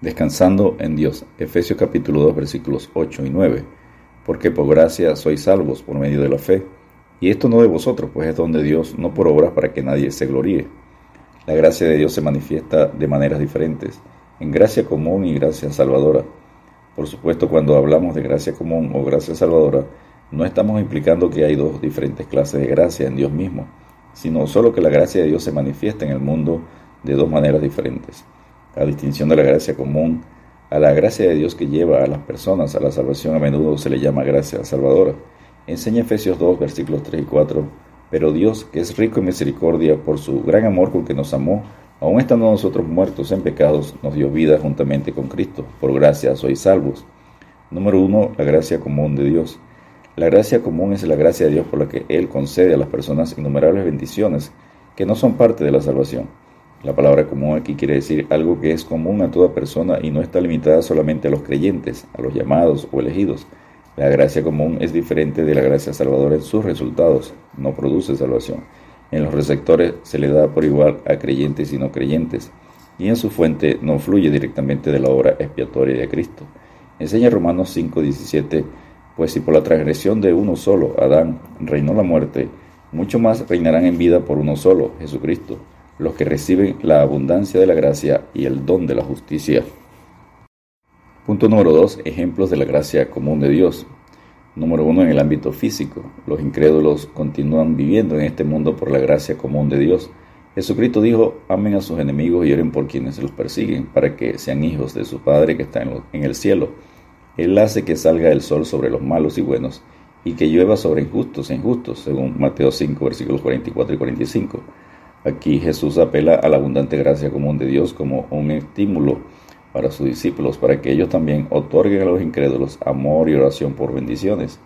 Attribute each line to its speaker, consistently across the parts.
Speaker 1: Descansando en Dios. Efesios capítulo 2 versículos 8 y 9. Porque por gracia sois salvos por medio de la fe. Y esto no de vosotros, pues es donde Dios, no por obras para que nadie se gloríe. La gracia de Dios se manifiesta de maneras diferentes, en gracia común y gracia salvadora. Por supuesto, cuando hablamos de gracia común o gracia salvadora, no estamos implicando que hay dos diferentes clases de gracia en Dios mismo, sino solo que la gracia de Dios se manifiesta en el mundo de dos maneras diferentes. A distinción de la gracia común, a la gracia de Dios que lleva a las personas a la salvación a menudo se le llama gracia salvadora. Enseña Efesios 2, versículos 3 y 4. Pero Dios, que es rico en misericordia por su gran amor con que nos amó, aun estando nosotros muertos en pecados, nos dio vida juntamente con Cristo. Por gracia sois salvos. Número 1. La gracia común de Dios. La gracia común es la gracia de Dios por la que Él concede a las personas innumerables bendiciones que no son parte de la salvación. La palabra común aquí quiere decir algo que es común a toda persona y no está limitada solamente a los creyentes, a los llamados o elegidos. La gracia común es diferente de la gracia salvadora en sus resultados, no produce salvación. En los receptores se le da por igual a creyentes y no creyentes, y en su fuente no fluye directamente de la obra expiatoria de Cristo. Enseña Romanos 5:17, pues si por la transgresión de uno solo, Adán, reinó la muerte, mucho más reinarán en vida por uno solo, Jesucristo los que reciben la abundancia de la gracia y el don de la justicia. Punto número 2. Ejemplos de la gracia común de Dios. Número 1. En el ámbito físico. Los incrédulos continúan viviendo en este mundo por la gracia común de Dios. Jesucristo dijo, amen a sus enemigos y oren por quienes los persiguen, para que sean hijos de su Padre que está en el cielo. Él hace que salga el sol sobre los malos y buenos, y que llueva sobre injustos e injustos, según Mateo 5, versículos 44 y 45. Aquí Jesús apela a la abundante gracia común de Dios como un estímulo para sus discípulos, para que ellos también otorguen a los incrédulos amor y oración por bendiciones.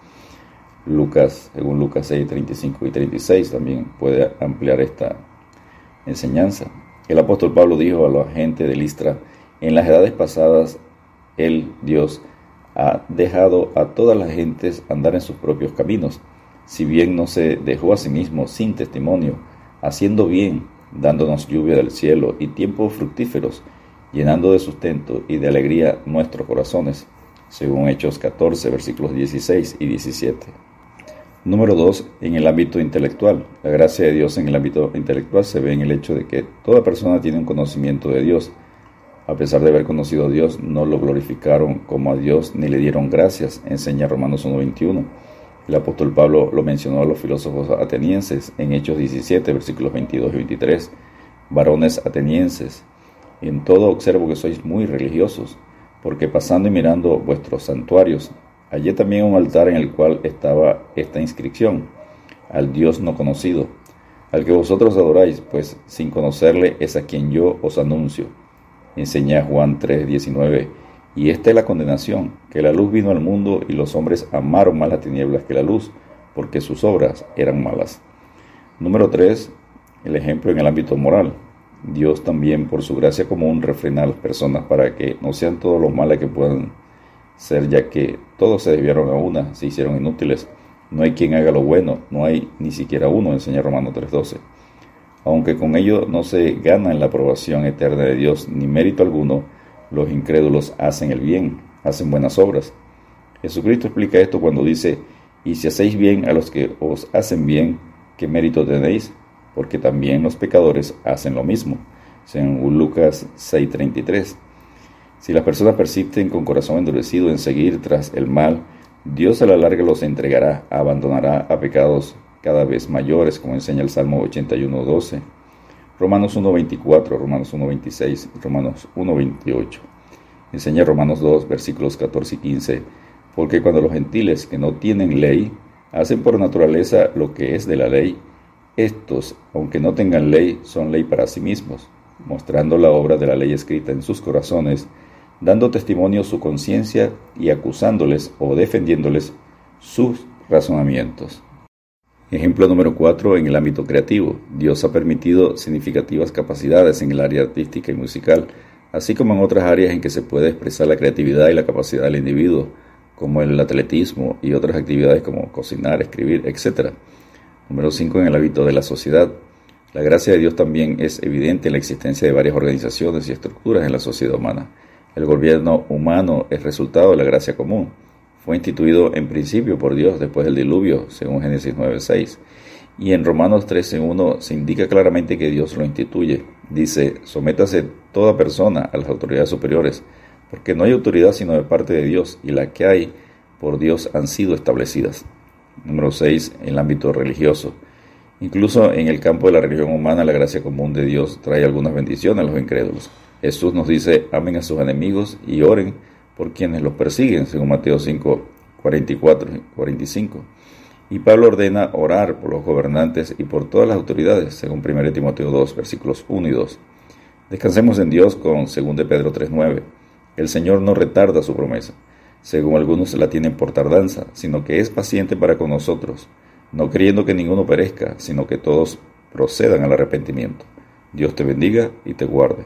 Speaker 1: Lucas, según Lucas 6, 35 y 36, también puede ampliar esta enseñanza. El apóstol Pablo dijo a la gente de Listra, en las edades pasadas, Él, Dios, ha dejado a todas las gentes andar en sus propios caminos, si bien no se dejó a sí mismo sin testimonio, haciendo bien, dándonos lluvia del cielo y tiempos fructíferos, llenando de sustento y de alegría nuestros corazones, según Hechos 14, versículos 16 y 17. Número 2. En el ámbito intelectual. La gracia de Dios en el ámbito intelectual se ve en el hecho de que toda persona tiene un conocimiento de Dios. A pesar de haber conocido a Dios, no lo glorificaron como a Dios ni le dieron gracias, enseña Romanos 1.21. El apóstol Pablo lo mencionó a los filósofos atenienses en Hechos 17, versículos 22 y 23. Varones atenienses, en todo observo que sois muy religiosos, porque pasando y mirando vuestros santuarios, hallé también un altar en el cual estaba esta inscripción, al Dios no conocido, al que vosotros adoráis, pues sin conocerle es a quien yo os anuncio. Enseña Juan 3, 19 y esta es la condenación, que la luz vino al mundo y los hombres amaron más las tinieblas que la luz, porque sus obras eran malas. Número 3. El ejemplo en el ámbito moral. Dios también, por su gracia común, refrena a las personas para que no sean todos los males que puedan ser, ya que todos se desviaron a una, se hicieron inútiles. No hay quien haga lo bueno, no hay ni siquiera uno, enseña Romano 3.12. Aunque con ello no se gana en la aprobación eterna de Dios ni mérito alguno, los incrédulos hacen el bien, hacen buenas obras. Jesucristo explica esto cuando dice, y si hacéis bien a los que os hacen bien, ¿qué mérito tenéis? Porque también los pecadores hacen lo mismo. Según Lucas 6:33. Si las personas persisten con corazón endurecido en seguir tras el mal, Dios a la larga los entregará, abandonará a pecados cada vez mayores, como enseña el Salmo 81:12. Romanos 1.24, Romanos 1.26, Romanos 1.28. Enseña Romanos 2, versículos 14 y 15, porque cuando los gentiles que no tienen ley hacen por naturaleza lo que es de la ley, estos, aunque no tengan ley, son ley para sí mismos, mostrando la obra de la ley escrita en sus corazones, dando testimonio su conciencia y acusándoles o defendiéndoles sus razonamientos. Ejemplo número 4 en el ámbito creativo. Dios ha permitido significativas capacidades en el área artística y musical, así como en otras áreas en que se puede expresar la creatividad y la capacidad del individuo, como el atletismo y otras actividades como cocinar, escribir, etc. Número 5 en el ámbito de la sociedad. La gracia de Dios también es evidente en la existencia de varias organizaciones y estructuras en la sociedad humana. El gobierno humano es resultado de la gracia común. Fue instituido en principio por Dios después del diluvio, según Génesis 9.6. Y en Romanos 13.1 se indica claramente que Dios lo instituye. Dice, sométase toda persona a las autoridades superiores, porque no hay autoridad sino de parte de Dios, y la que hay por Dios han sido establecidas. Número 6. En el ámbito religioso. Incluso en el campo de la religión humana, la gracia común de Dios trae algunas bendiciones a los incrédulos. Jesús nos dice, amen a sus enemigos y oren por quienes los persiguen, según Mateo 5, 44 y 45. Y Pablo ordena orar por los gobernantes y por todas las autoridades, según 1 Timoteo 2, versículos 1 y 2. Descansemos en Dios con 2 Pedro 3, 9. El Señor no retarda su promesa, según algunos la tienen por tardanza, sino que es paciente para con nosotros, no queriendo que ninguno perezca, sino que todos procedan al arrepentimiento. Dios te bendiga y te guarde.